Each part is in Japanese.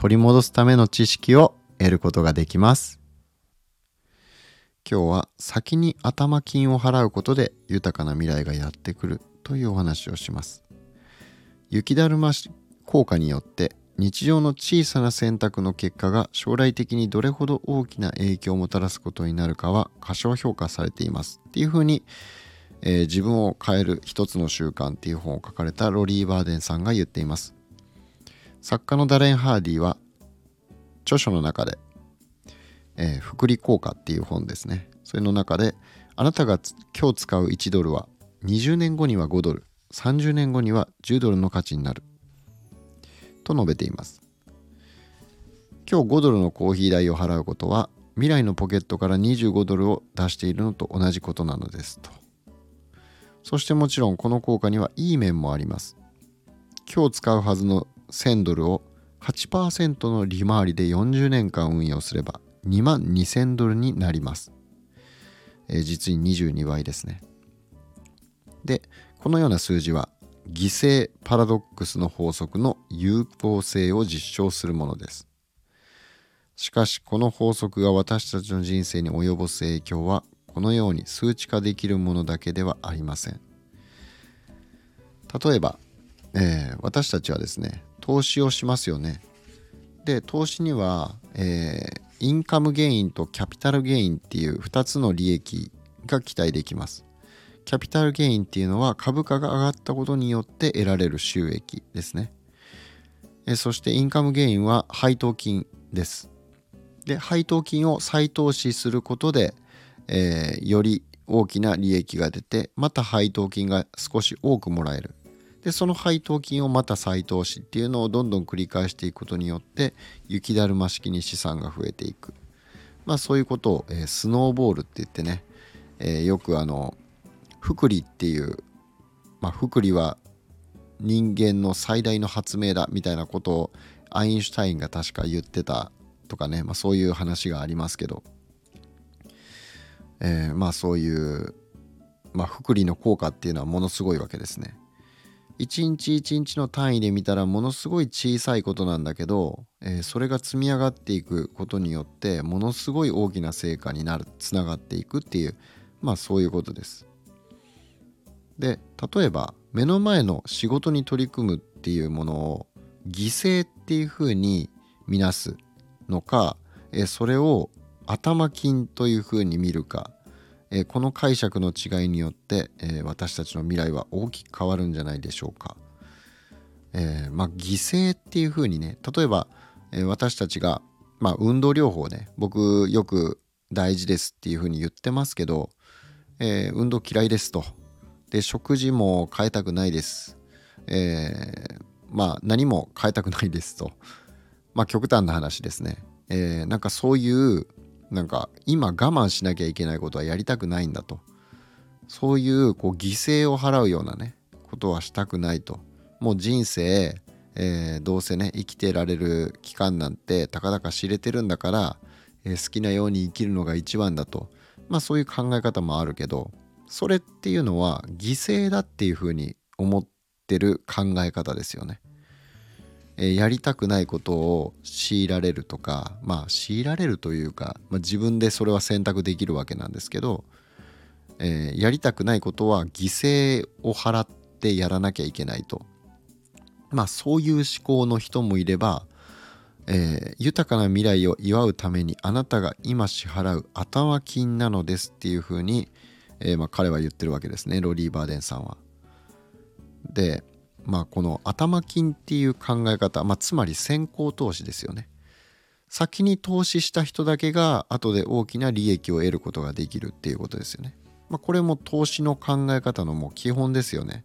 取り戻すための知識を得ることができます。今日は先に頭金を払うことで豊かな未来がやってくるというお話をします。雪だるま効果によって日常の小さな選択の結果が将来的にどれほど大きな影響をもたらすことになるかは過小評価されていますっていうふうにえー、自分を変える一つの習慣っていう本を書かれたロリー・バーデンさんが言っています。作家のダレン・ハーディは著書の中で、えー、福利効果っていう本ですね。それの中であなたが今日使う1ドルは20年後には5ドル30年後には10ドルの価値になる。と述べています。今日5ドルのコーヒー代を払うことは未来のポケットから25ドルを出しているのと同じことなのです。と。そしてもちろんこの効果にはいい面もあります。今日使うはずの1000ドルを8%の利回りで40年間運用すれば2万2000ドルになります。えー、実に22倍ですね。で、このような数字は犠牲パラドックスの法則の有効性を実証するものです。しかしこの法則が私たちの人生に及ぼす影響はこのように数値化できるものだけではありません例えば、えー、私たちはですね投資をしますよね。で投資には、えー、インカムゲインとキャピタルゲインっていう2つの利益が期待できます。キャピタルゲインっていうのは株価が上がったことによって得られる収益ですね。えそしてインカムゲインは配当金です。で配当金を再投資することでえー、より大きな利益が出てまた配当金が少し多くもらえる。でその配当金をまた再投資っていうのをどんどん繰り返していくことによって雪だるま式に資産が増えていくまあそういうことを、えー、スノーボールって言ってね、えー、よくあの福利っていうまあ福利は人間の最大の発明だみたいなことをアインシュタインが確か言ってたとかね、まあ、そういう話がありますけどえー、まあそういう、まあ、福利の効果っていうのはものすごいわけですね。一日一日の単位で見たらものすごい小さいことなんだけど、えー、それが積み上がっていくことによってものすごい大きな成果になるつながっていくっていうまあそういうことです。で例えば目の前の仕事に取り組むっていうものを犠牲っていうふうに見なすのか、えー、それを頭金というふうに見るか、この解釈の違いによって、私たちの未来は大きく変わるんじゃないでしょうか。えー、まあ犠牲っていうふうにね例えば、私たちが、まあ、運動療法ね僕よく大事ですっていうふうに言ってますけど、え運動嫌いですと。で食事も変えたくないです。えまあ何も変えたくないですと。まあ極端な話ですね。えなんかそういうなんか今我慢しなきゃいけないことはやりたくないんだと。そういうこう犠牲を払うようなねことはしたくないと。もう人生、えー、どうせね生きてられる期間なんてたかだか知れてるんだから、えー、好きなように生きるのが一番だと。まあそういう考え方もあるけどそれっていうのは犠牲だっていうふうに思ってる考え方ですよね。えやりたくないことを強いられるとかまあ強いられるというか、まあ、自分でそれは選択できるわけなんですけど、えー、やりたくないことは犠牲を払ってやらなきゃいけないとまあそういう思考の人もいれば、えー、豊かな未来を祝うためにあなたが今支払う頭金なのですっていうふうに、えー、まあ、彼は言ってるわけですねロリー・バーデンさんは。でまあ、この頭金っていう考え方、まあ、つまり先行投資ですよね。先に投資した人だけが後で大きな利益を得ることができるっていうことですよね。まあ、これも投資の考え方のもう基本ですよね。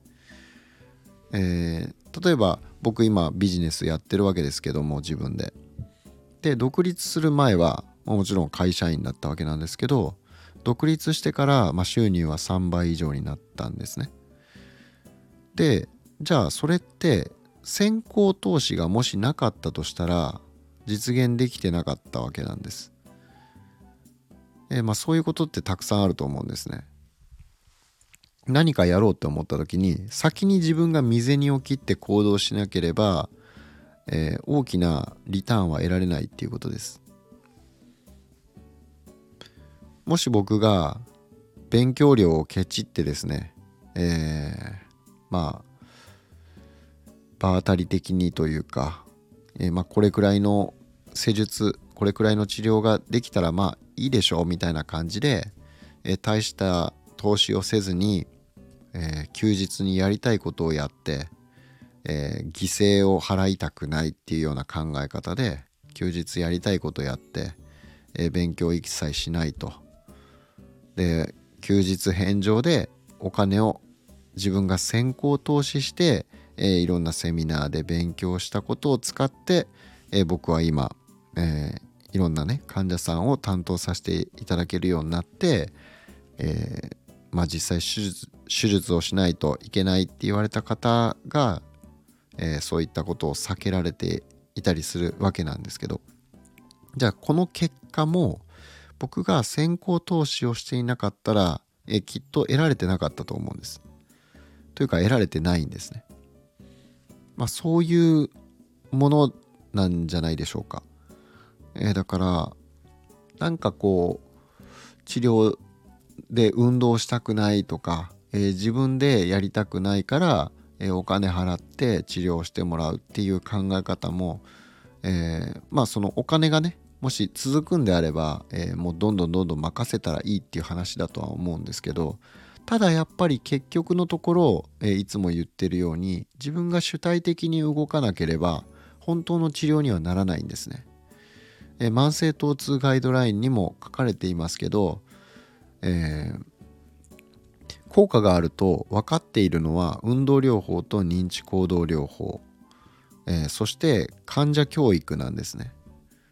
えー、例えば僕今ビジネスやってるわけですけども自分で。で独立する前はもちろん会社員だったわけなんですけど独立してから、まあ、収入は3倍以上になったんですね。でじゃあそれって先行投資がもしなかったとしたら実現できてなかったわけなんです。えまあ、そういうことってたくさんあると思うんですね。何かやろうって思った時に先に自分が未然を切って行動しなければ、えー、大きなリターンは得られないっていうことです。もし僕が勉強量をケチってですね、えー、まあ場当たり的にというか、えー、まあこれくらいの施術これくらいの治療ができたらまあいいでしょうみたいな感じで、えー、大した投資をせずに、え、休日にやりたいことをやって、え、犠牲を払いたくないっていうような考え方で休日やりたいことやって、え勉強一切しないと。で休日返上でお金を自分が先行投資して、えー、いろんなセミナーで勉強したことを使って、えー、僕は今、えー、いろんなね患者さんを担当させていただけるようになって、えまあ、実際手術手術をしないといけないって言われた方が、えそういったことを避けられていたりするわけなんですけどじゃあこの結果も僕が先行投資をしていなかったらえきっと得られてなかったと思うんです。というか得られてないんですね。まあそういうものなんじゃないでしょうか。えー、だからなんかこう治療で運動したくないとか、えー、自分でやりたくないから、えー、お金払って治療してもらうっていう考え方も、えまあそのお金がねもし続くんであれば、え、もうどんどんどんどん任せたらいいっていう話だとは思うんですけどただやっぱり結局のところ、え、いつも言ってるように自分が主体的に動かなければ本当の治療にはならないんですね。え、慢性疼痛ガイドラインにも書かれていますけど、えー、効果があると分かっているのは運動療法と認知行動療法、えー、そして患者教育なんですね。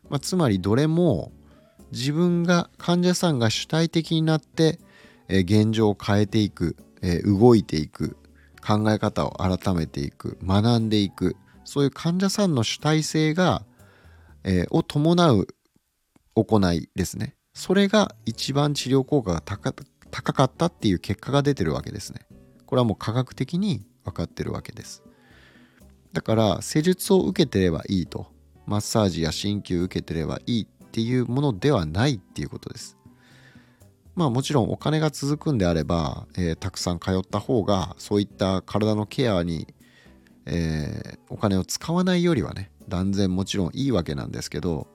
まあ、つまりどれも自分が患者さんが主体的になって、え、現状を変えていく、え、動いていく考え方を改めていく学んでいくそういう患者さんの主体性が、え、を伴う行いですね。それが一番治療効果が高高かったっていう結果が出てるわけですね。これはもう科学的に分かってるわけです。だから施術を受けてればいいと。マッサージや鍼灸受けてればいいっていうものではないっていうことです。まあもちろんお金が続くんであれば、えー、たくさん通った方がそういった体のケアに、えー、お金を使わないよりはね断然もちろんいいわけなんですけど、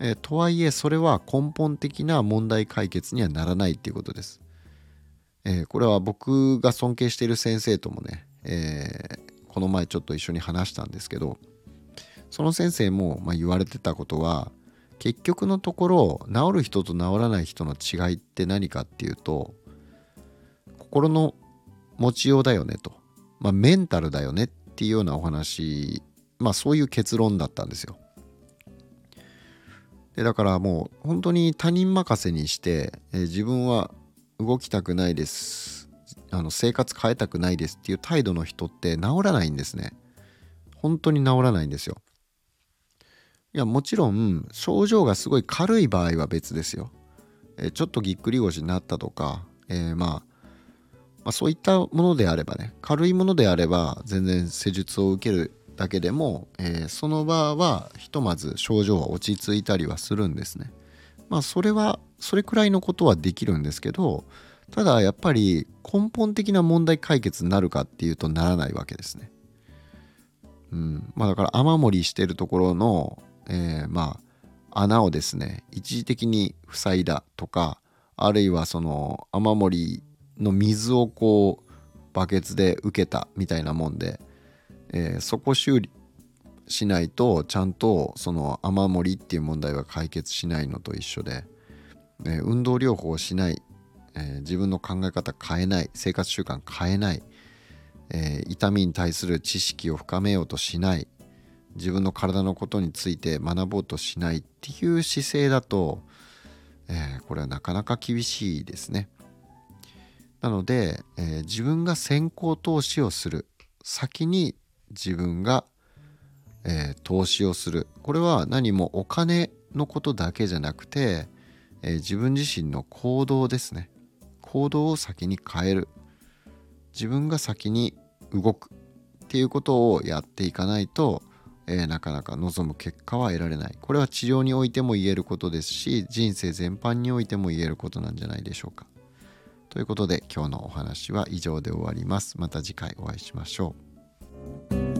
えー、とはいえそれは根本的な問題解決にはならないっていうことです。えこれは僕が尊敬している先生ともね、えこの前ちょっと一緒に話したんですけどその先生もま言われてたことは結局のところ治る人と治らない人の違いって何かっていうと心の持ちようだよねと、まあ、メンタルだよねっていうようなお話まあそういう結論だったんですよ。でだからもう本当に他人任せにして、え自分は動きたくないですあの生活変えたくないですっていう態度の人って治らないんですね。本当に治らないんですよ。いやもちろん症状がすごい軽い場合は別ですよ。えちょっとぎっくり腰になったとか、えー、まあ、まあ、そういったものであればね軽いものであれば全然施術を受けるだけでも、えー、その場はひとまず症状は落ち着いたりはするんですね。まあそれはそれくらいのことはできるんですけどただやっぱり根本的な問題解決になるかっていうとならないわけですね。うん、まあだから雨漏りしてるところのえー、まあ穴をですね一時的に塞いだとかあるいはその雨漏りの水をこうバケツで受けたみたいなもんで、えー、そこ修理しないとちゃんとその雨漏りっていう問題は解決しないのと一緒で、えー、運動療法をしない、えー、自分の考え方変えない生活習慣変えない、え痛みに対する知識を深めようとしない自分の体のことについて学ぼうとしないっていう姿勢だと、えー、これはなかなか厳しいですね。なので、えー、自分が先行投資をする先に自分が、えー、投資をする。これは何もお金のことだけじゃなくて、えー、自分自身の行動ですね。行動を先に変える。自分が先に動くっていうことをやっていかないと、えー、なかなか望む結果は得られない。これは治療においても言えることですし人生全般においても言えることなんじゃないでしょうか。ということで今日のお話は以上で終わります。また次回お会いしましょう。